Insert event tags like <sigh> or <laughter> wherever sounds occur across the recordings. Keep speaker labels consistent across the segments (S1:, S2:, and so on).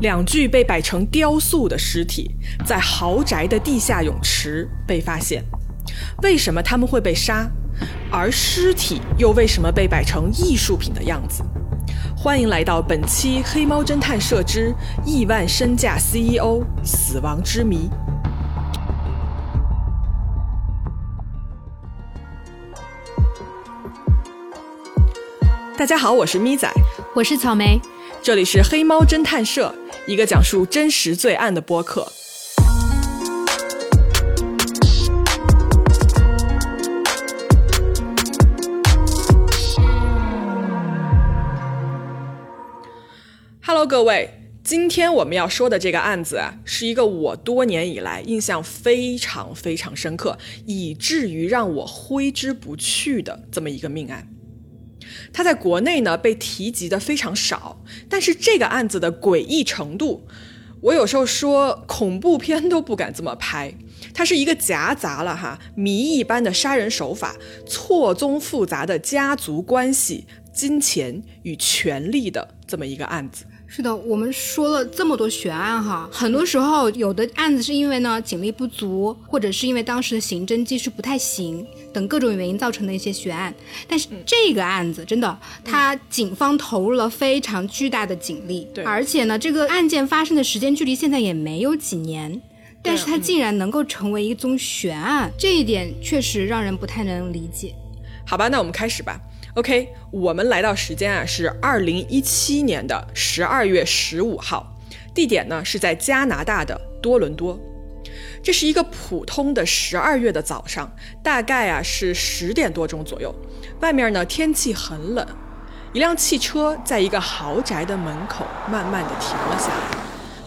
S1: 两具被摆成雕塑的尸体在豪宅的地下泳池被发现，为什么他们会被杀？而尸体又为什么被摆成艺术品的样子？欢迎来到本期《黑猫侦探社之亿万身价 CEO 死亡之谜》。大家好，我是咪仔，
S2: 我是草莓，
S1: 这里是黑猫侦探社。一个讲述真实罪案的播客。Hello，各位，今天我们要说的这个案子啊，是一个我多年以来印象非常非常深刻，以至于让我挥之不去的这么一个命案。他在国内呢被提及的非常少，但是这个案子的诡异程度，我有时候说恐怖片都不敢这么拍。它是一个夹杂了哈谜一般的杀人手法、错综复杂的家族关系、金钱与权力的这么一个案子。
S2: 是的，我们说了这么多悬案哈，很多时候有的案子是因为呢警力不足，或者是因为当时的刑侦技术不太行等各种原因造成的一些悬案。但是这个案子真的，他警方投入了非常巨大的警力，
S1: 对，
S2: 而且呢，这个案件发生的时间距离现在也没有几年，但是它竟然能够成为一宗悬案，这一点确实让人不太能理解。
S1: 好吧，那我们开始吧。OK，我们来到时间啊是二零一七年的十二月十五号，地点呢是在加拿大的多伦多。这是一个普通的十二月的早上，大概啊是十点多钟左右，外面呢天气很冷，一辆汽车在一个豪宅的门口慢慢的停了下来，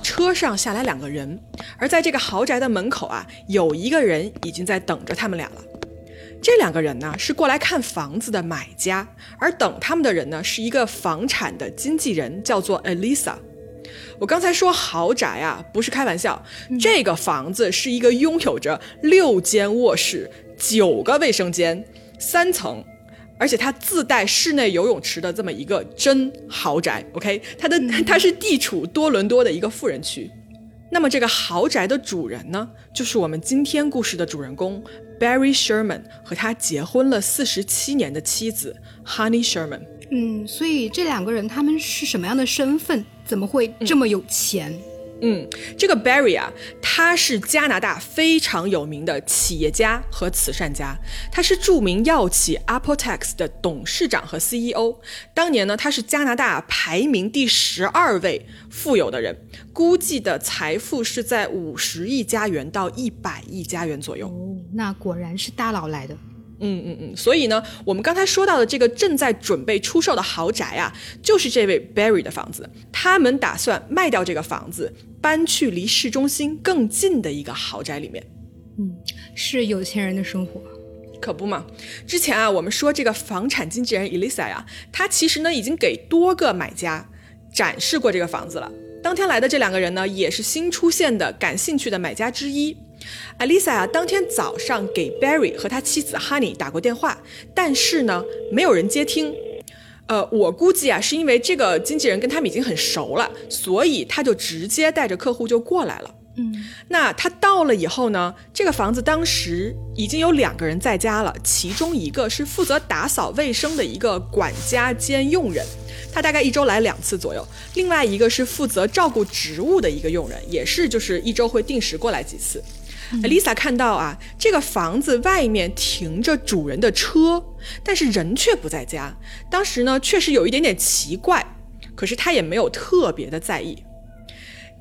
S1: 车上下来两个人，而在这个豪宅的门口啊，有一个人已经在等着他们俩了。这两个人呢是过来看房子的买家，而等他们的人呢是一个房产的经纪人，叫做 Elisa。我刚才说豪宅啊，不是开玩笑，这个房子是一个拥有着六间卧室、九个卫生间、三层，而且它自带室内游泳池的这么一个真豪宅。OK，它的它是地处多伦多的一个富人区。那么这个豪宅的主人呢，就是我们今天故事的主人公 Barry Sherman 和他结婚了四十七年的妻子 Honey Sherman。
S2: 嗯，所以这两个人他们是什么样的身份？怎么会这么有钱？
S1: 嗯这个 Barry 啊，他是加拿大非常有名的企业家和慈善家，他是著名药企 Apotex 的董事长和 CEO。当年呢，他是加拿大排名第十二位富有的人，估计的财富是在五十亿加元到一百亿加元左右。
S2: 哦，那果然是大佬来的。
S1: 嗯嗯嗯，所以呢，我们刚才说到的这个正在准备出售的豪宅啊，就是这位 Barry 的房子。他们打算卖掉这个房子，搬去离市中心更近的一个豪宅里面。
S2: 嗯，是有钱人的生活，
S1: 可不嘛？之前啊，我们说这个房产经纪人 Elisa 呀，他其实呢已经给多个买家展示过这个房子了。当天来的这两个人呢，也是新出现的感兴趣的买家之一。Alisa 啊，当天早上给 Barry 和他妻子 Honey 打过电话，但是呢，没有人接听。呃，我估计啊，是因为这个经纪人跟他们已经很熟了，所以他就直接带着客户就过来了。
S2: 嗯，
S1: 那他到了以后呢，这个房子当时已经有两个人在家了，其中一个是负责打扫卫生的一个管家兼佣人，他大概一周来两次左右；另外一个是负责照顾植物的一个佣人，也是就是一周会定时过来几次。Lisa 看到啊，这个房子外面停着主人的车，但是人却不在家。当时呢，确实有一点点奇怪，可是她也没有特别的在意。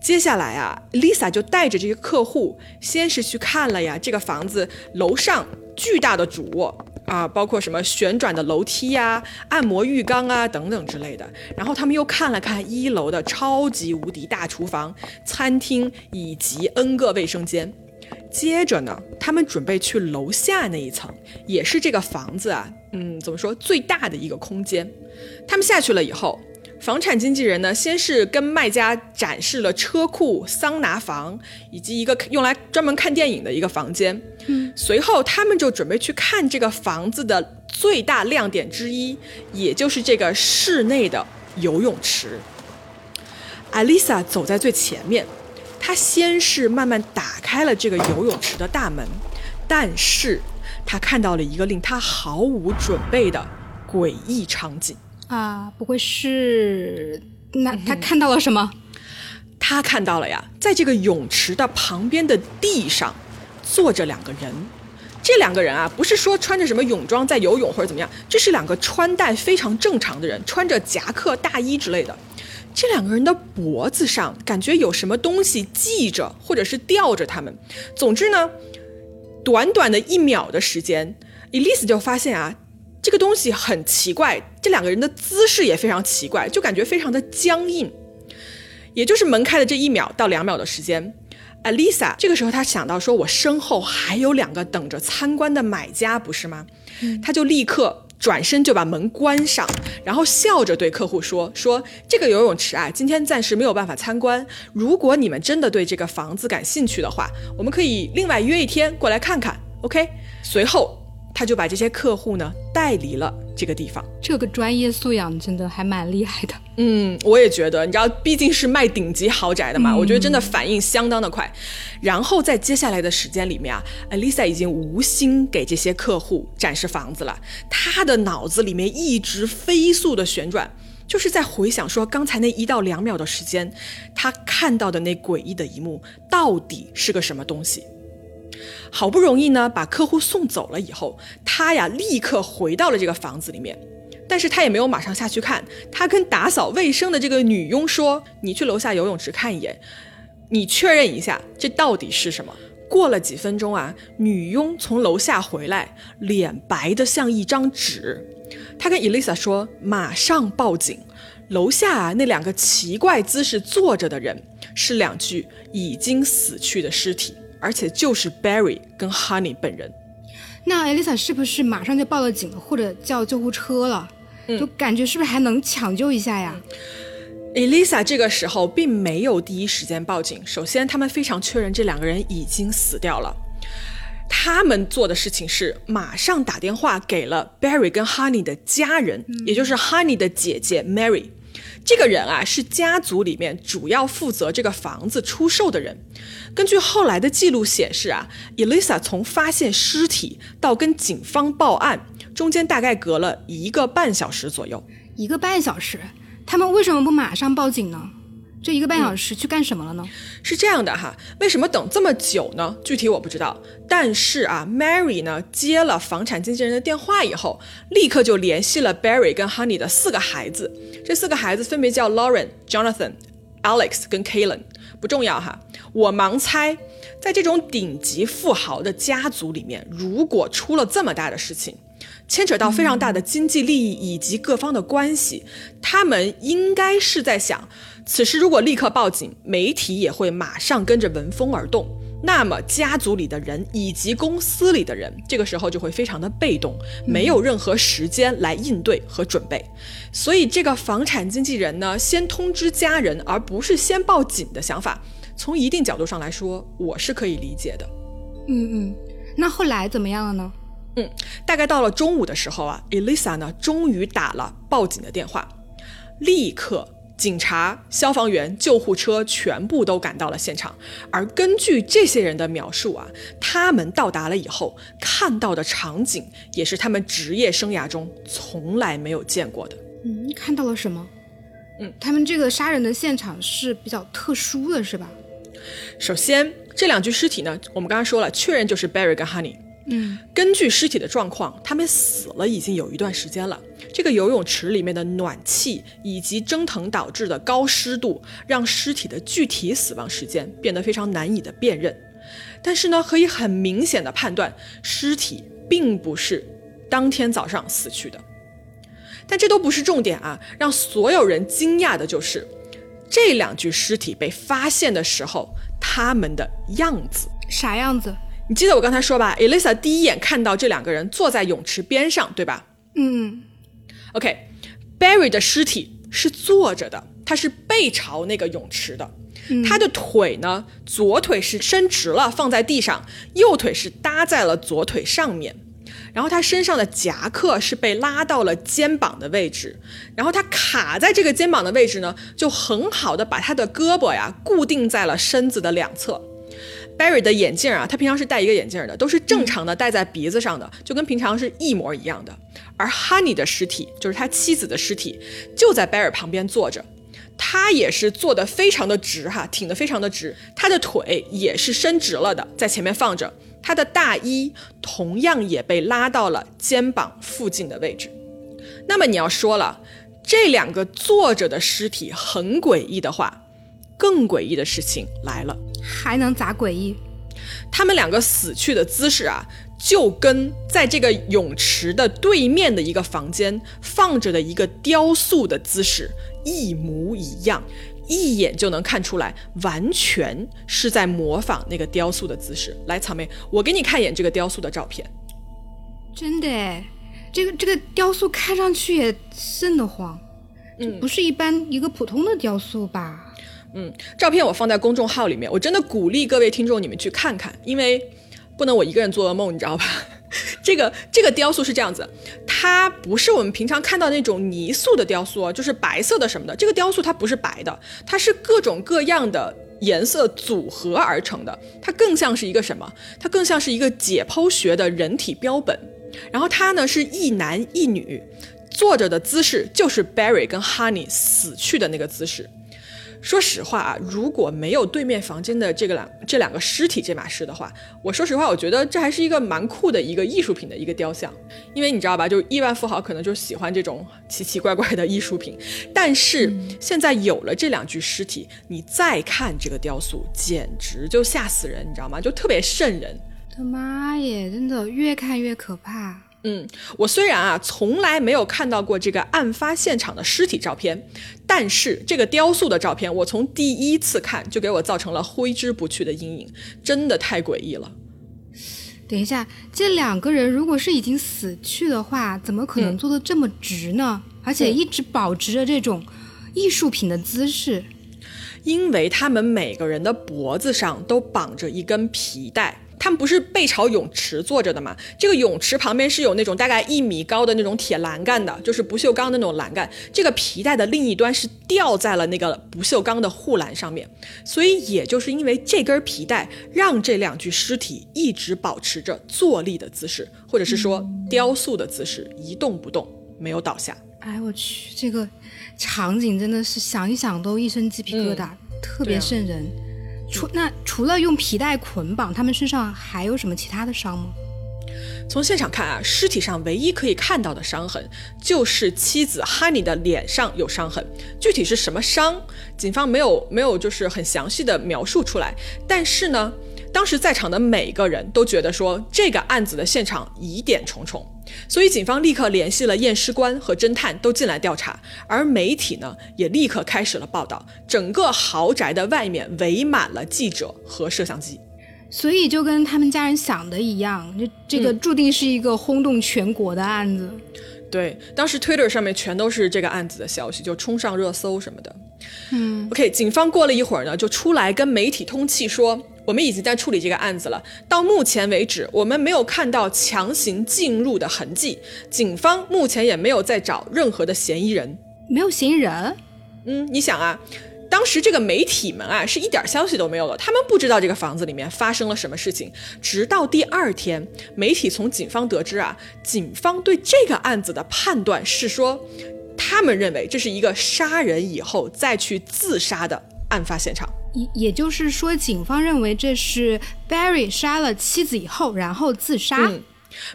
S1: 接下来啊，Lisa 就带着这些客户，先是去看了呀这个房子楼上巨大的主卧啊，包括什么旋转的楼梯呀、按摩浴缸啊等等之类的。然后他们又看了看一楼的超级无敌大厨房、餐厅以及 N 个卫生间。接着呢，他们准备去楼下那一层，也是这个房子啊，嗯，怎么说最大的一个空间。他们下去了以后，房产经纪人呢，先是跟卖家展示了车库、桑拿房以及一个用来专门看电影的一个房间。
S2: 嗯，
S1: 随后他们就准备去看这个房子的最大亮点之一，也就是这个室内的游泳池。艾丽莎走在最前面，她先是慢慢打开了这个游泳池的大门，但是他看到了一个令他毫无准备的诡异场景。
S2: 啊，不会是那他看到了什么？
S1: 他看到了呀，在这个泳池的旁边的地上坐着两个人。这两个人啊，不是说穿着什么泳装在游泳或者怎么样，这是两个穿戴非常正常的人，穿着夹克、大衣之类的。这两个人的脖子上感觉有什么东西系着，或者是吊着他们。总之呢，短短的一秒的时间，Elise 就发现啊，这个东西很奇怪，这两个人的姿势也非常奇怪，就感觉非常的僵硬。也就是门开的这一秒到两秒的时间，Elisa 这个时候她想到说，我身后还有两个等着参观的买家，不是吗？她就立刻。转身就把门关上，然后笑着对客户说：“说这个游泳池啊，今天暂时没有办法参观。如果你们真的对这个房子感兴趣的话，我们可以另外约一天过来看看。”OK。随后。他就把这些客户呢带离了这个地方，
S2: 这个专业素养真的还蛮厉害的。
S1: 嗯，我也觉得，你知道，毕竟是卖顶级豪宅的嘛，我觉得真的反应相当的快。然后在接下来的时间里面啊，Alisa 已经无心给这些客户展示房子了，她的脑子里面一直飞速的旋转，就是在回想说刚才那一到两秒的时间，他看到的那诡异的一幕到底是个什么东西。好不容易呢，把客户送走了以后，他呀立刻回到了这个房子里面，但是他也没有马上下去看，他跟打扫卫生的这个女佣说：“你去楼下游泳池看一眼，你确认一下这到底是什么。”过了几分钟啊，女佣从楼下回来，脸白的像一张纸，她跟 Elisa 说：“马上报警，楼下啊那两个奇怪姿势坐着的人是两具已经死去的尸体。”而且就是 Barry 跟 Honey 本人，
S2: 那 Elisa 是不是马上就报了警了，或者叫救护车了？就感觉是不是还能抢救一下呀
S1: ？Elisa 这个时候并没有第一时间报警。首先，他们非常确认这两个人已经死掉了。他们做的事情是马上打电话给了 Barry 跟 Honey 的家人，也就是 Honey 的姐姐 Mary。这个人啊，是家族里面主要负责这个房子出售的人。根据后来的记录显示啊，Elisa 从发现尸体到跟警方报案，中间大概隔了一个半小时左右。
S2: 一个半小时，他们为什么不马上报警呢？这一个半小时去干什么了呢？
S1: 是这样的哈，为什么等这么久呢？具体我不知道。但是啊，Mary 呢接了房产经纪人的电话以后，立刻就联系了 Barry 跟 Honey 的四个孩子。这四个孩子分别叫 Lauren、Jonathan、Alex 跟 Kalen。不重要哈，我盲猜，在这种顶级富豪的家族里面，如果出了这么大的事情，牵扯到非常大的经济利益以及各方的关系，他们应该是在想。此时如果立刻报警，媒体也会马上跟着闻风而动，那么家族里的人以及公司里的人，这个时候就会非常的被动，没有任何时间来应对和准备。所以这个房产经纪人呢，先通知家人，而不是先报警的想法，从一定角度上来说，我是可以理解的。
S2: 嗯嗯，那后来怎么样了呢？
S1: 嗯，大概到了中午的时候啊，Elisa 呢，终于打了报警的电话，立刻。警察、消防员、救护车全部都赶到了现场，而根据这些人的描述啊，他们到达了以后看到的场景也是他们职业生涯中从来没有见过的。
S2: 嗯，看到了什么？
S1: 嗯，
S2: 他们这个杀人的现场是比较特殊的，是吧？
S1: 首先，这两具尸体呢，我们刚刚说了，确认就是 Barry 跟 Honey。
S2: 嗯，
S1: 根据尸体的状况，他们死了已经有一段时间了。这个游泳池里面的暖气以及蒸腾导致的高湿度，让尸体的具体死亡时间变得非常难以的辨认。但是呢，可以很明显的判断，尸体并不是当天早上死去的。但这都不是重点啊，让所有人惊讶的就是这两具尸体被发现的时候，他们的样子
S2: 啥样子？
S1: 你记得我刚才说吧，Elisa 第一眼看到这两个人坐在泳池边上，对吧？
S2: 嗯。
S1: OK，Barry 的尸体是坐着的，他是背朝那个泳池的，他的腿呢，左腿是伸直了放在地上，右腿是搭在了左腿上面。然后他身上的夹克是被拉到了肩膀的位置，然后他卡在这个肩膀的位置呢，就很好的把他的胳膊呀固定在了身子的两侧。Barry 的眼镜啊，他平常是戴一个眼镜的，都是正常的戴在鼻子上的，就跟平常是一模一样的。而 Honey 的尸体，就是他妻子的尸体，就在 Barry 旁边坐着，他也是坐得非常的直哈，挺得非常的直，他的腿也是伸直了的，在前面放着，他的大衣同样也被拉到了肩膀附近的位置。那么你要说了，这两个坐着的尸体很诡异的话，更诡异的事情来了。
S2: 还能咋诡异？
S1: 他们两个死去的姿势啊，就跟在这个泳池的对面的一个房间放着的一个雕塑的姿势一模一样，一眼就能看出来，完全是在模仿那个雕塑的姿势。来，草莓，我给你看一眼这个雕塑的照片。
S2: 真的哎，这个这个雕塑看上去也瘆得慌，这不是一般一个普通的雕塑吧？
S1: 嗯，嗯照片我放在公众号里面，我真的鼓励各位听众你们去看看，因为不能我一个人做噩梦，你知道吧？<laughs> 这个这个雕塑是这样子，它不是我们平常看到那种泥塑的雕塑，就是白色的什么的。这个雕塑它不是白的，它是各种各样的颜色组合而成的，它更像是一个什么？它更像是一个解剖学的人体标本。然后它呢是一男一女坐着的姿势，就是 Barry 跟 Honey 死去的那个姿势。说实话啊，如果没有对面房间的这个两这两个尸体这码事的话，我说实话，我觉得这还是一个蛮酷的一个艺术品的一个雕像，因为你知道吧，就亿万富豪可能就喜欢这种奇奇怪怪的艺术品。但是现在有了这两具尸体，你再看这个雕塑，简直就吓死人，你知道吗？就特别瘆人。
S2: 他妈耶，真的越看越可怕。
S1: 嗯，我虽然啊从来没有看到过这个案发现场的尸体照片，但是这个雕塑的照片，我从第一次看就给我造成了挥之不去的阴影，真的太诡异了。
S2: 等一下，这两个人如果是已经死去的话，怎么可能坐的这么直呢？而且一直保持着这种艺术品的姿势？
S1: 因为他们每个人的脖子上都绑着一根皮带。他们不是背朝泳池坐着的吗？这个泳池旁边是有那种大概一米高的那种铁栏杆的，就是不锈钢的那种栏杆。这个皮带的另一端是吊在了那个不锈钢的护栏上面，所以也就是因为这根皮带，让这两具尸体一直保持着坐立的姿势，或者是说雕塑的姿势，一动不动，没有倒下。
S2: 哎，我去，这个场景真的是想一想都一身鸡皮疙瘩，特别瘆人。除那除了用皮带捆绑，他们身上还有什么其他的伤吗？
S1: 从现场看啊，尸体上唯一可以看到的伤痕就是妻子哈尼的脸上有伤痕，具体是什么伤，警方没有没有就是很详细的描述出来。但是呢，当时在场的每个人都觉得说这个案子的现场疑点重重。所以，警方立刻联系了验尸官和侦探，都进来调查。而媒体呢，也立刻开始了报道。整个豪宅的外面围满了记者和摄像机。
S2: 所以，就跟他们家人想的一样，这这个注定是一个轰动全国的案子。
S1: 对，当时 Twitter 上面全都是这个案子的消息，就冲上热搜什么的。
S2: 嗯
S1: ，OK，警方过了一会儿呢，就出来跟媒体通气说。我们已经在处理这个案子了。到目前为止，我们没有看到强行进入的痕迹，警方目前也没有在找任何的嫌疑人。
S2: 没有嫌疑人？
S1: 嗯，你想啊，当时这个媒体们啊，是一点消息都没有的，他们不知道这个房子里面发生了什么事情。直到第二天，媒体从警方得知啊，警方对这个案子的判断是说，他们认为这是一个杀人以后再去自杀的案发现场。
S2: 也也就是说，警方认为这是 Barry 杀了妻子以后，然后自杀。
S1: 嗯，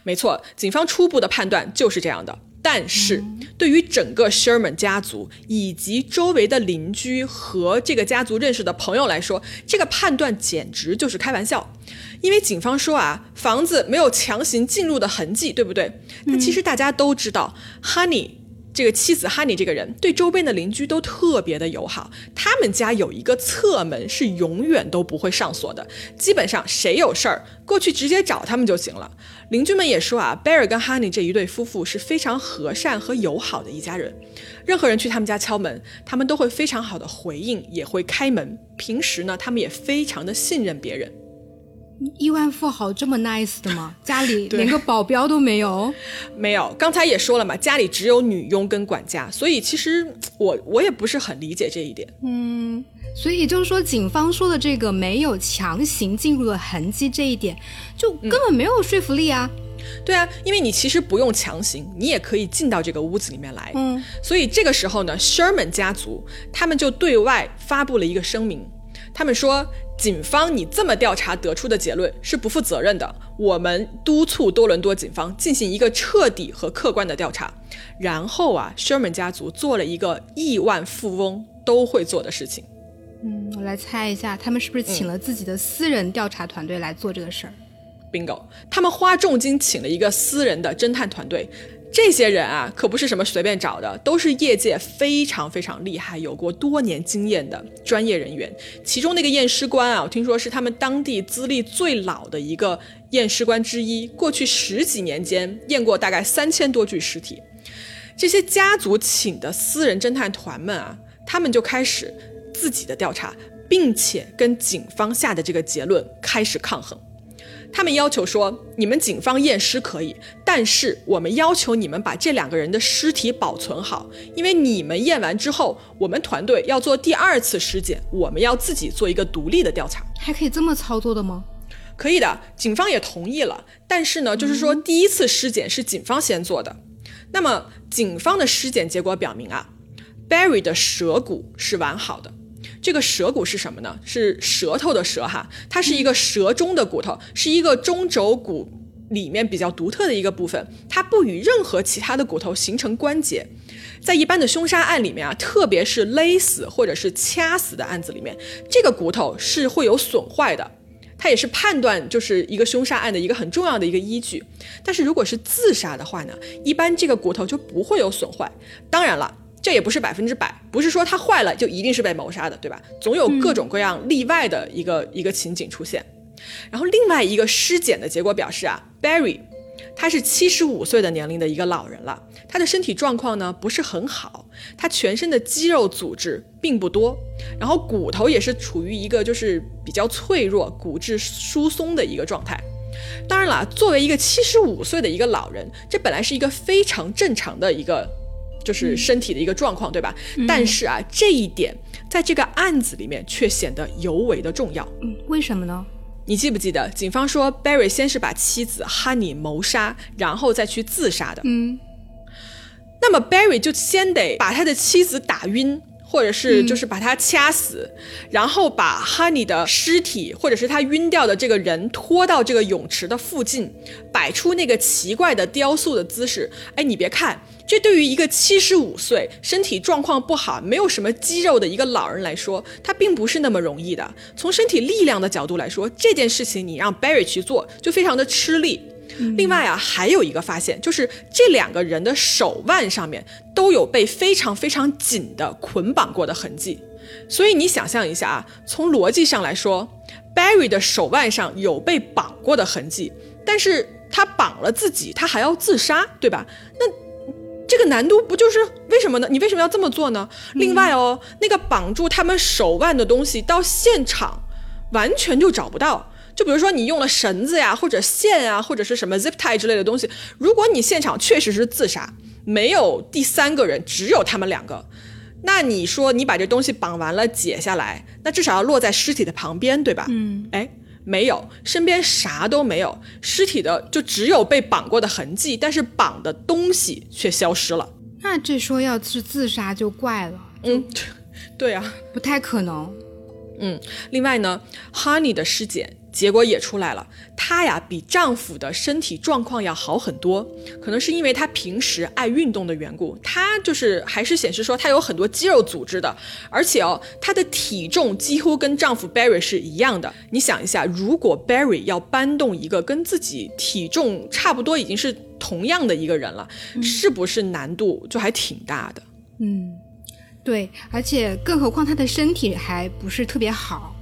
S1: 没错，警方初步的判断就是这样的。但是，对于整个 Sherman 家族以及周围的邻居和这个家族认识的朋友来说，这个判断简直就是开玩笑。因为警方说啊，房子没有强行进入的痕迹，对不对？那其实大家都知道，Honey。这个妻子哈尼这个人对周边的邻居都特别的友好，他们家有一个侧门是永远都不会上锁的，基本上谁有事儿过去直接找他们就行了。邻居们也说啊，贝尔跟哈尼这一对夫妇是非常和善和友好的一家人，任何人去他们家敲门，他们都会非常好的回应，也会开门。平时呢，他们也非常的信任别人。
S2: 亿万富豪这么 nice 的吗？<laughs> 家里连个保镖都没有？
S1: 没有，刚才也说了嘛，家里只有女佣跟管家，所以其实我我也不是很理解这一点。
S2: 嗯，所以就是说，警方说的这个没有强行进入的痕迹这一点，就根本没有说服力啊。
S1: 对啊，因为你其实不用强行，你也可以进到这个屋子里面来。
S2: 嗯，
S1: 所以这个时候呢，Sherman 家族他们就对外发布了一个声明，他们说。警方，你这么调查得出的结论是不负责任的。我们督促多伦多警方进行一个彻底和客观的调查。然后啊，Sherman 家族做了一个亿万富翁都会做的事情。
S2: 嗯，我来猜一下，他们是不是请了自己的私人调查团队来做这个事儿
S1: ？Bingo，他们花重金请了一个私人的侦探团队。这些人啊，可不是什么随便找的，都是业界非常非常厉害、有过多年经验的专业人员。其中那个验尸官啊，我听说是他们当地资历最老的一个验尸官之一，过去十几年间验过大概三千多具尸体。这些家族请的私人侦探团们啊，他们就开始自己的调查，并且跟警方下的这个结论开始抗衡。他们要求说，你们警方验尸可以，但是我们要求你们把这两个人的尸体保存好，因为你们验完之后，我们团队要做第二次尸检，我们要自己做一个独立的调查。
S2: 还可以这么操作的吗？
S1: 可以的，警方也同意了。但是呢，就是说第一次尸检是警方先做的。那么警方的尸检结果表明啊，Barry 的舌骨是完好的。这个舌骨是什么呢？是舌头的舌哈，它是一个舌中的骨头，是一个中轴骨里面比较独特的一个部分，它不与任何其他的骨头形成关节。在一般的凶杀案里面啊，特别是勒死或者是掐死的案子里面，这个骨头是会有损坏的，它也是判断就是一个凶杀案的一个很重要的一个依据。但是如果是自杀的话呢，一般这个骨头就不会有损坏。当然了。这也不是百分之百，不是说它坏了就一定是被谋杀的，对吧？总有各种各样例外的一个一个情景出现。然后另外一个尸检的结果表示啊，Barry，他是七十五岁的年龄的一个老人了，他的身体状况呢不是很好，他全身的肌肉组织并不多，然后骨头也是处于一个就是比较脆弱、骨质疏松的一个状态。当然了，作为一个七十五岁的一个老人，这本来是一个非常正常的一个。就是身体的一个状况，对吧？但是啊，这一点在这个案子里面却显得尤为的重要。
S2: 嗯，为什么呢？
S1: 你记不记得警方说 Barry 先是把妻子 Honey 谋杀，然后再去自杀的？
S2: 嗯，
S1: 那么 Barry 就先得把他的妻子打晕。或者是就是把他掐死，然后把 Honey 的尸体或者是他晕掉的这个人拖到这个泳池的附近，摆出那个奇怪的雕塑的姿势。哎，你别看，这对于一个七十五岁、身体状况不好、没有什么肌肉的一个老人来说，他并不是那么容易的。从身体力量的角度来说，这件事情你让 Barry 去做，就非常的吃力。另外啊，还有一个发现，就是这两个人的手腕上面都有被非常非常紧的捆绑过的痕迹。所以你想象一下啊，从逻辑上来说，Barry 的手腕上有被绑过的痕迹，但是他绑了自己，他还要自杀，对吧？那这个难度不就是为什么呢？你为什么要这么做呢？另外哦，那个绑住他们手腕的东西到现场完全就找不到。就比如说你用了绳子呀，或者线啊，或者是什么 zip tie 之类的东西。如果你现场确实是自杀，没有第三个人，只有他们两个，那你说你把这东西绑完了解下来，那至少要落在尸体的旁边，对吧？
S2: 嗯，
S1: 哎，没有，身边啥都没有，尸体的就只有被绑过的痕迹，但是绑的东西却消失了。
S2: 那这说要是自杀就怪了。
S1: 嗯，<laughs> 对啊，
S2: 不太可能。
S1: 嗯，另外呢，Honey 的尸检。结果也出来了，她呀比丈夫的身体状况要好很多，可能是因为她平时爱运动的缘故，她就是还是显示说她有很多肌肉组织的，而且哦，她的体重几乎跟丈夫 Barry 是一样的。你想一下，如果 Barry 要搬动一个跟自己体重差不多已经是同样的一个人了，是不是难度就还挺大的？
S2: 嗯，对，而且更何况她的身体还不是特别好。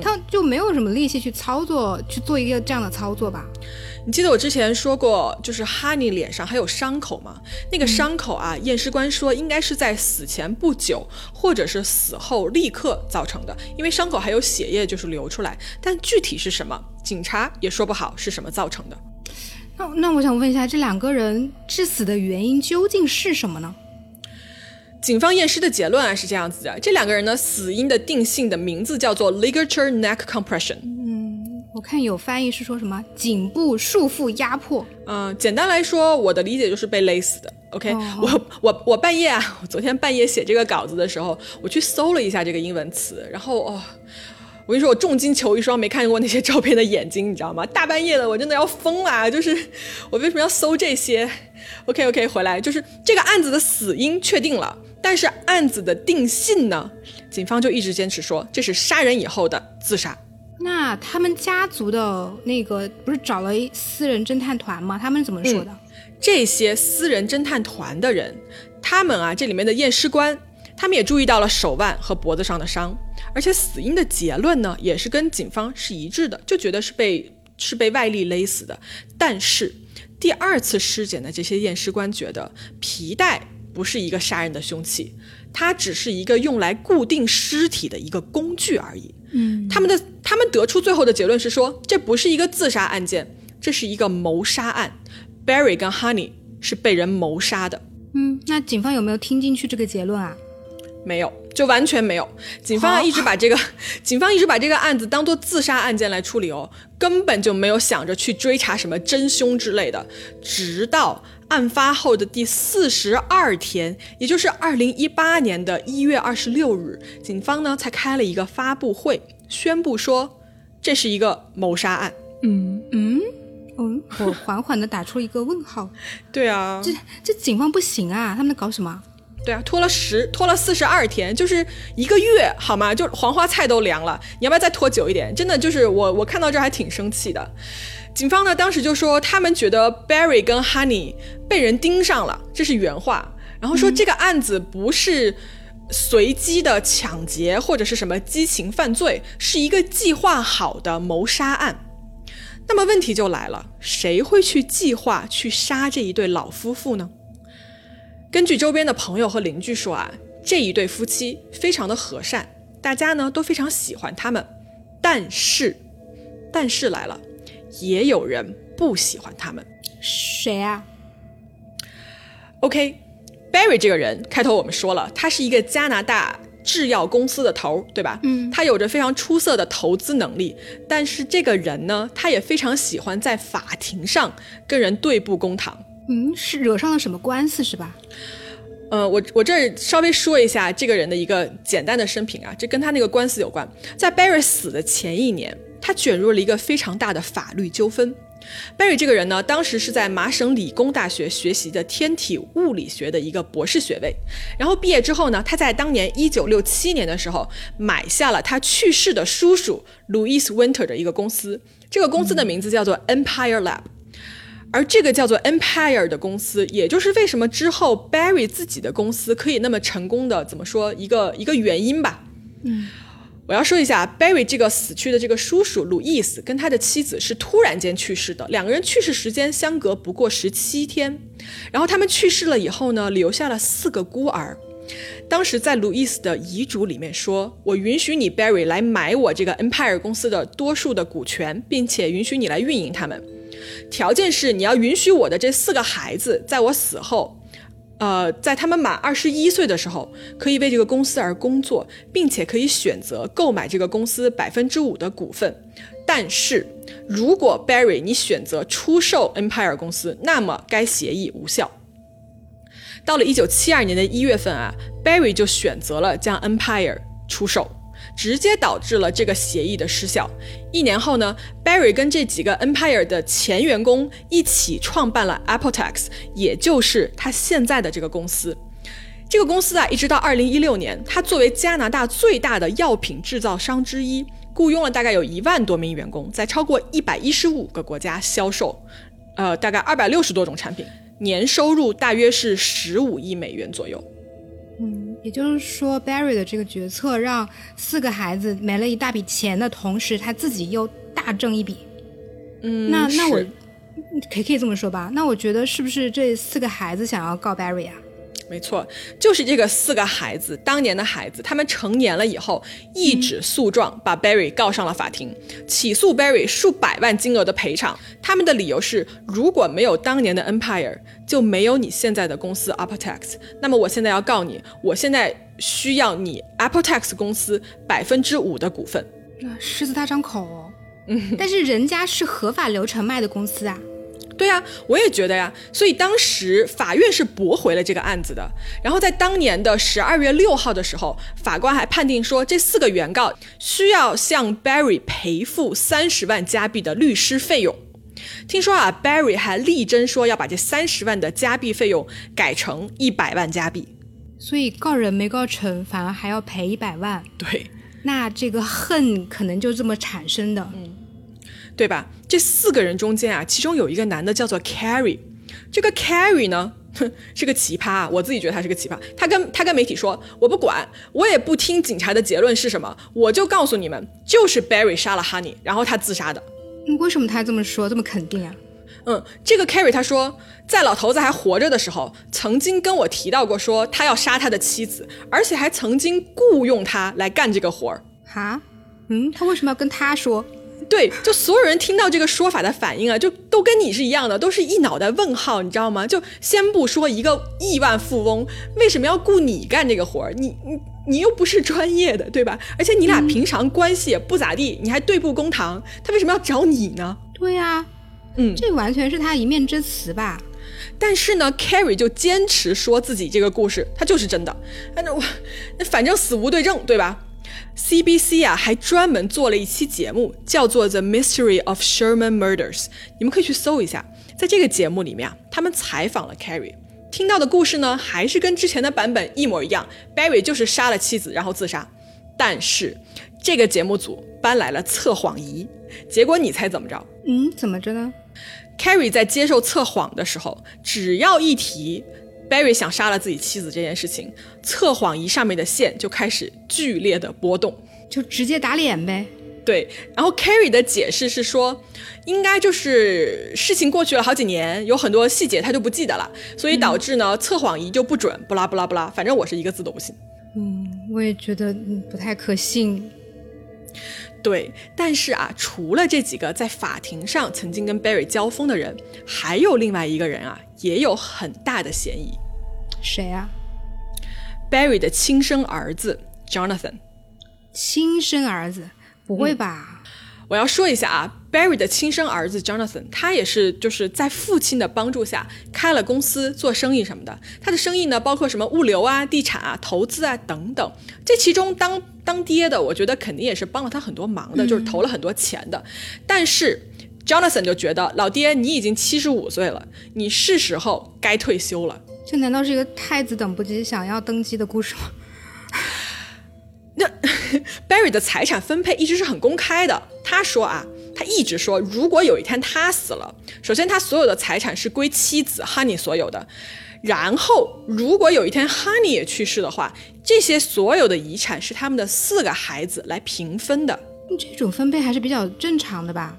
S2: 他就没有什么力气去操作去做一个这样的操作吧？
S1: 你记得我之前说过，就是 Honey 脸上还有伤口吗？那个伤口啊，验尸官说应该是在死前不久，或者是死后立刻造成的，因为伤口还有血液就是流出来，但具体是什么，警察也说不好是什么造成的。
S2: 那那我想问一下，这两个人致死的原因究竟是什么呢？
S1: 警方验尸的结论啊是这样子的：这两个人呢，死因的定性的名字叫做 ligature neck compression。
S2: 嗯，我看有翻译是说什么颈部束缚压迫。
S1: 嗯，简单来说，我的理解就是被勒死的。OK，我我我半夜啊，<laughs> 我昨天半夜写这个稿子的时候，我去搜了一下这个英文词，然后哦。我跟你说，我重金求一双没看见过那些照片的眼睛，你知道吗？大半夜的，我真的要疯了。<laughs> 就是我为什么要搜这些？OK OK，回来就是这个案子的死因确定了，但是案子的定性呢？警方就一直坚持说这是杀人以后的自杀。
S2: 那他们家族的那个不是找了私人侦探团吗？他们怎么说的？
S1: 这些私人侦探团的人，他们啊，这里面的验尸官。他们也注意到了手腕和脖子上的伤，而且死因的结论呢，也是跟警方是一致的，就觉得是被是被外力勒死的。但是第二次尸检的这些验尸官觉得皮带不是一个杀人的凶器，它只是一个用来固定尸体的一个工具而已。
S2: 嗯，
S1: 他们的他们得出最后的结论是说，这不是一个自杀案件，这是一个谋杀案。Barry 跟 Honey 是被人谋杀的。
S2: 嗯，那警方有没有听进去这个结论啊？
S1: 没有，就完全没有。警方一直把这个，警方一直把这个案子当做自杀案件来处理哦，根本就没有想着去追查什么真凶之类的。直到案发后的第四十二天，也就是二零一八年的一月二十六日，警方呢才开了一个发布会，宣布说这是一个谋杀案。
S2: 嗯嗯嗯，我缓缓的打出一个问号。<laughs>
S1: 对啊，
S2: 这这警方不行啊，他们在搞什么？
S1: 对啊，拖了十，拖了四十二天，就是一个月，好吗？就黄花菜都凉了，你要不要再拖久一点？真的就是我，我看到这还挺生气的。警方呢，当时就说他们觉得 Barry 跟 Honey 被人盯上了，这是原话。然后说这个案子不是随机的抢劫或者是什么激情犯罪，是一个计划好的谋杀案。那么问题就来了，谁会去计划去杀这一对老夫妇呢？根据周边的朋友和邻居说啊，这一对夫妻非常的和善，大家呢都非常喜欢他们。但是，但是来了，也有人不喜欢他们。
S2: 谁啊
S1: ？OK，Barry 这个人，开头我们说了，他是一个加拿大制药公司的头，对吧？
S2: 嗯，
S1: 他有着非常出色的投资能力。但是这个人呢，他也非常喜欢在法庭上跟人对簿公堂。
S2: 嗯，是惹上了什么官司是吧？
S1: 呃，我我这稍微说一下这个人的一个简单的生平啊，这跟他那个官司有关。在 Barry 死的前一年，他卷入了一个非常大的法律纠纷。Barry 这个人呢，当时是在麻省理工大学学习的天体物理学的一个博士学位。然后毕业之后呢，他在当年一九六七年的时候买下了他去世的叔叔 Louis Winter 的一个公司，这个公司的名字叫做 Empire Lab。而这个叫做 Empire 的公司，也就是为什么之后 Barry 自己的公司可以那么成功的，怎么说一个一个原因吧？
S2: 嗯，
S1: 我要说一下，Barry 这个死去的这个叔叔路易斯跟他的妻子是突然间去世的，两个人去世时间相隔不过十七天。然后他们去世了以后呢，留下了四个孤儿。当时在路易斯的遗嘱里面说：“我允许你 Barry 来买我这个 Empire 公司的多数的股权，并且允许你来运营他们。”条件是你要允许我的这四个孩子在我死后，呃，在他们满二十一岁的时候，可以为这个公司而工作，并且可以选择购买这个公司百分之五的股份。但是如果 Barry 你选择出售 Empire 公司，那么该协议无效。到了一九七二年的一月份啊，Barry 就选择了将 Empire 出售。直接导致了这个协议的失效。一年后呢，Barry 跟这几个 Empire 的前员工一起创办了 Appletex，也就是他现在的这个公司。这个公司啊，一直到二零一六年，它作为加拿大最大的药品制造商之一，雇佣了大概有一万多名员工，在超过一百一十五个国家销售，呃，大概二百六十多种产品，年收入大约是十五亿美元左右。
S2: 嗯，也就是说，Barry 的这个决策让四个孩子没了一大笔钱的同时，他自己又大挣一笔。
S1: 嗯，
S2: 那那我可以可以这么说吧？那我觉得是不是这四个孩子想要告 Barry 啊？
S1: 没错，就是这个四个孩子，当年的孩子，他们成年了以后，一纸诉状把 Barry 告上了法庭，起诉 Barry 数百万金额的赔偿。他们的理由是，如果没有当年的 Empire，就没有你现在的公司 Apotex。那么我现在要告你，我现在需要你 Apotex 公司百分之五的股份。
S2: 那狮子大张口哦。嗯，但是人家是合法流程卖的公司啊。
S1: 对呀、我也觉得呀，所以当时法院是驳回了这个案子的。然后在当年的十二月六号的时候，法官还判定说，这四个原告需要向 Barry 赔付三十万加币的律师费用。听说啊，Barry 还力争说要把这三十万的加币费用改成一百万加币。
S2: 所以告人没告成，反而还要赔一百万。
S1: 对，
S2: 那这个恨可能就这么产生的。嗯，
S1: 对吧？这四个人中间啊，其中有一个男的叫做 Carrie，这个 Carrie 呢，哼，<laughs> 是个奇葩啊，我自己觉得他是个奇葩。他跟他跟媒体说，我不管，我也不听警察的结论是什么，我就告诉你们，就是 Barry 杀了 Honey，然后他自杀的。
S2: 嗯为什么他这么说，这么肯定啊？
S1: 嗯，这个 Carrie 他说，在老头子还活着的时候，曾经跟我提到过，说他要杀他的妻子，而且还曾经雇佣他来干这个活儿。
S2: 哈？嗯，他为什么要跟他说？
S1: 对，就所有人听到这个说法的反应啊，就都跟你是一样的，都是一脑袋问号，你知道吗？就先不说一个亿万富翁为什么要雇你干这个活儿，你你你又不是专业的，对吧？而且你俩平常关系也不咋地，你还对簿公堂，他为什么要找你呢？
S2: 对呀、
S1: 嗯，
S2: 这完全是他一面之词吧？
S1: 但是呢，Carrie 就坚持说自己这个故事他就是真的，反正我那反正死无对证，对吧？CBC 啊还专门做了一期节目，叫做《The Mystery of Sherman Murders》，你们可以去搜一下。在这个节目里面啊，他们采访了 Carrie，听到的故事呢还是跟之前的版本一模一样，Barry 就是杀了妻子然后自杀。但是这个节目组搬来了测谎仪，结果你猜怎么着？
S2: 嗯，怎么着呢
S1: ？Carrie 在接受测谎的时候，只要一提 Barry 想杀了自己妻子这件事情，测谎仪上面的线就开始剧烈的波动。
S2: 就直接打脸呗。
S1: 对，然后 Carrie 的解释是说，应该就是事情过去了好几年，有很多细节他就不记得了，所以导致呢、测谎仪就不准，不拉不拉不拉，反正我是一个字都不信。
S2: 嗯，我也觉得嗯不太可信。
S1: 对，但是啊，除了这几个在法庭上曾经跟 Barry 交锋的人，还有另外一个人啊，也有很大的嫌疑。
S2: 谁啊
S1: ？Barry 的亲生儿子 Jonathan。
S2: 亲生儿子？不会吧？
S1: 我要说一下啊，Barry 的亲生儿子 Jonathan，他也是就是在父亲的帮助下开了公司做生意什么的。他的生意呢，包括什么物流啊、地产啊、投资啊等等。这其中当当爹的，我觉得肯定也是帮了他很多忙的，就是投了很多钱的。但是 Jonathan 就觉得老爹你已经七十五岁了，你是时候该退休了。
S2: 这难道是一个太子等不及想要登基的故事吗？<laughs>
S1: 那 <laughs> Barry 的财产分配一直是很公开的。他说啊，他一直说，如果有一天他死了，首先他所有的财产是归妻子 Honey 所有的，然后如果有一天 Honey 也去世的话，这些所有的遗产是他们的四个孩子来平分的。
S2: 这种分配还是比较正常的吧？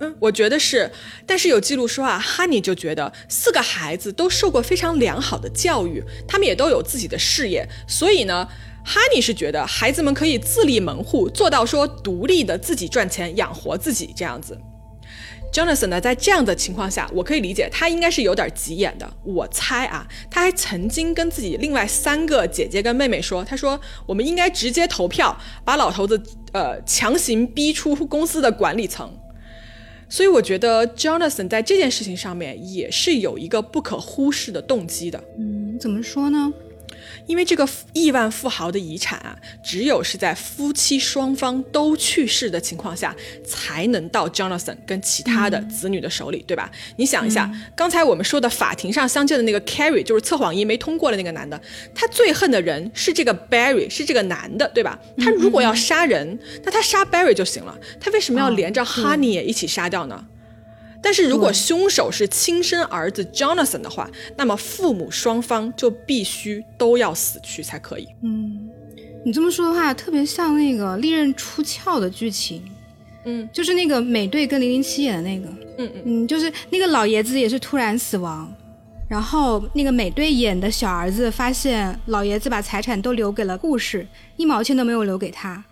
S1: 嗯，我觉得是，但是有记录说啊，Honey 就觉得四个孩子都受过非常良好的教育，他们也都有自己的事业，所以呢哈尼是觉得孩子们可以自立门户，做到说独立的自己赚钱养活自己这样子。Jonathan 呢，在这样的情况下，我可以理解他应该是有点急眼的。我猜啊，他还曾经跟自己另外三个姐姐跟妹妹说，他说我们应该直接投票，把老头子呃强行逼出公司的管理层。所以我觉得 Jonathan 在这件事情上面也是有一个不可忽视的动机的，
S2: 嗯，怎么说呢？
S1: 因为这个亿万富豪的遗产啊，只有是在夫妻双方都去世的情况下，才能到 Jonathan 跟其他的子女的手里，对吧？你想一下，刚才我们说的法庭上相见的那个 Carrie，就是测谎仪没通过的那个男的，他最恨的人是这个 Barry，是这个男的，对吧？他如果要杀人，那他杀 Barry 就行了，他为什么要连着 Honey 也一起杀掉呢？但是如果凶手是亲生儿子 Jonathan 的话，那么父母双方就必须都要死去才可以。
S2: 嗯，你这么说的话，特别像那个利刃出鞘的剧情。
S1: 嗯，
S2: 就是那个美队跟零零七演的那个。
S1: 嗯嗯
S2: 嗯，就是那个老爷子也是突然死亡，然后那个美队演的小儿子发现老爷子把财产都留给了护士，一毛钱都没有留给他，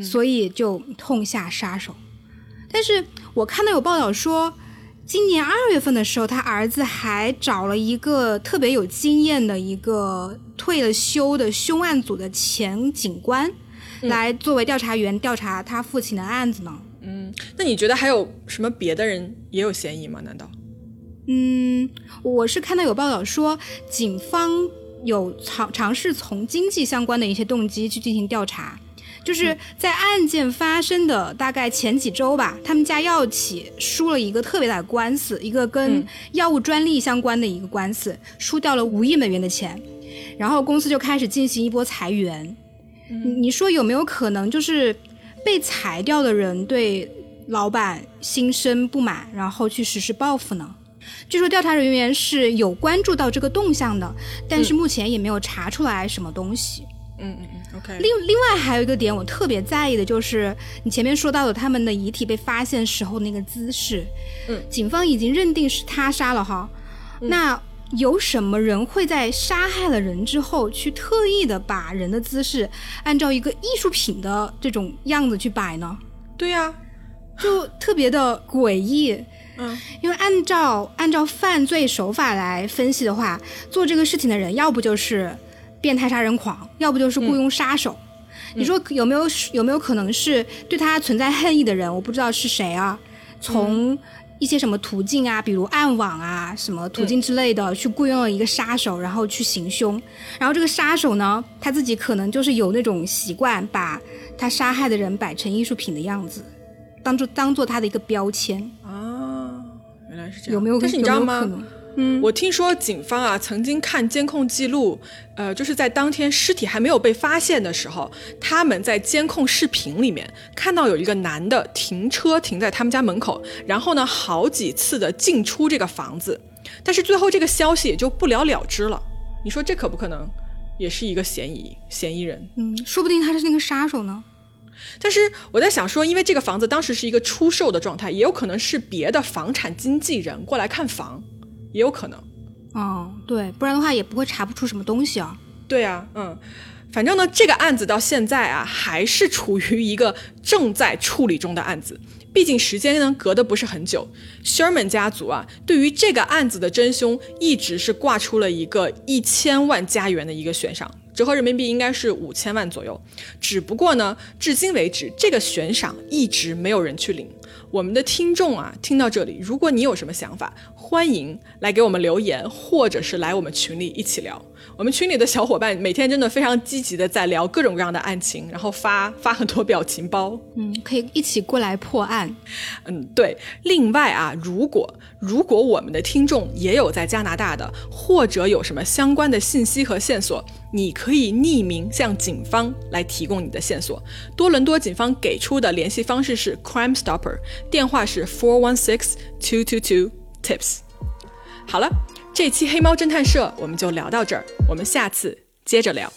S2: 所以就痛下杀手。但是我看到有报道说。今年二月份的时候，他儿子还找了一个特别有经验的一个退了休的凶案组的前警官，来作为调查员调查他父亲的案子呢。
S1: 嗯，那你觉得还有什么别的人也有嫌疑吗？难道？
S2: 嗯，我是看到有报道说，警方有尝尝试从经济相关的一些动机去进行调查。就是在案件发生的大概前几周吧，他们家药企输了一个特别大的官司，一个跟药物专利相关的一个官司，输掉了五亿美元的钱，然后公司就开始进行一波裁员。你说有没有可能就是被裁掉的人对老板心生不满，然后去实施报复呢？据说调查人员是有关注到这个动向的，但是目前也没有查出来什么东西。
S1: 嗯嗯嗯嗯，OK。
S2: 另另外还有一个点，我特别在意的就是你前面说到的他们的遗体被发现时候那个姿势。
S1: 嗯，
S2: 警方已经认定是他杀了哈。那有什么人会在杀害了人之后，去特意的把人的姿势按照一个艺术品的这种样子去摆呢？
S1: 对呀，
S2: 就特别的诡异。
S1: 嗯，
S2: 因为按照按照犯罪手法来分析的话，做这个事情的人要不就是。变态杀人狂，要不就是雇佣杀手。你说有没有有没有可能是对他存在恨意的人？我不知道是谁啊。从一些什么途径啊，比如暗网啊，什么途径之类的，去雇佣了一个杀手，然后去行凶。然后这个杀手呢，他自己可能就是有那种习惯，把他杀害的人摆成艺术品的样子，当做当做他的一个标签
S1: 啊。原来是这样。
S2: 有没有？
S1: 但是你知道
S2: 吗？
S1: 嗯，我听说警方啊曾经看监控记录，呃，就是在当天尸体还没有被发现的时候，他们在监控视频里面看到有一个男的停车停在他们家门口，然后呢好几次的进出这个房子，但是最后这个消息也就不了了之了。你说这可不可能也是一个嫌疑嫌疑人？
S2: 嗯，说不定他是那个杀手呢。
S1: 但是我在想说，因为这个房子当时是一个出售的状态，也有可能是别的房产经纪人过来看房。也有可能，
S2: 哦，对，不然的话也不会查不出什么东西啊。
S1: 对啊，嗯，反正呢，这个案子到现在啊，还是处于一个正在处理中的案子。毕竟时间呢隔得不是很久，Sherman 家族啊，对于这个案子的真凶一直是挂出了一个一千万加元的一个悬赏，折合人民币应该是五千万左右。只不过呢，至今为止，这个悬赏一直没有人去领。我们的听众啊，听到这里，如果你有什么想法，欢迎来给我们留言，或者是来我们群里一起聊。我们群里的小伙伴每天真的非常积极的在聊各种各样的案情，然后发发很多表情包，
S2: 嗯，可以一起过来破案。
S1: 嗯，对。另外啊，如果如果我们的听众也有在加拿大的，或者有什么相关的信息和线索，你可以匿名向警方来提供你的线索。多伦多警方给出的联系方式是 Crime Stopper，电话是 four one six two two two tips。好了。这期黑猫侦探社我们就聊到这儿，我们下次接着聊。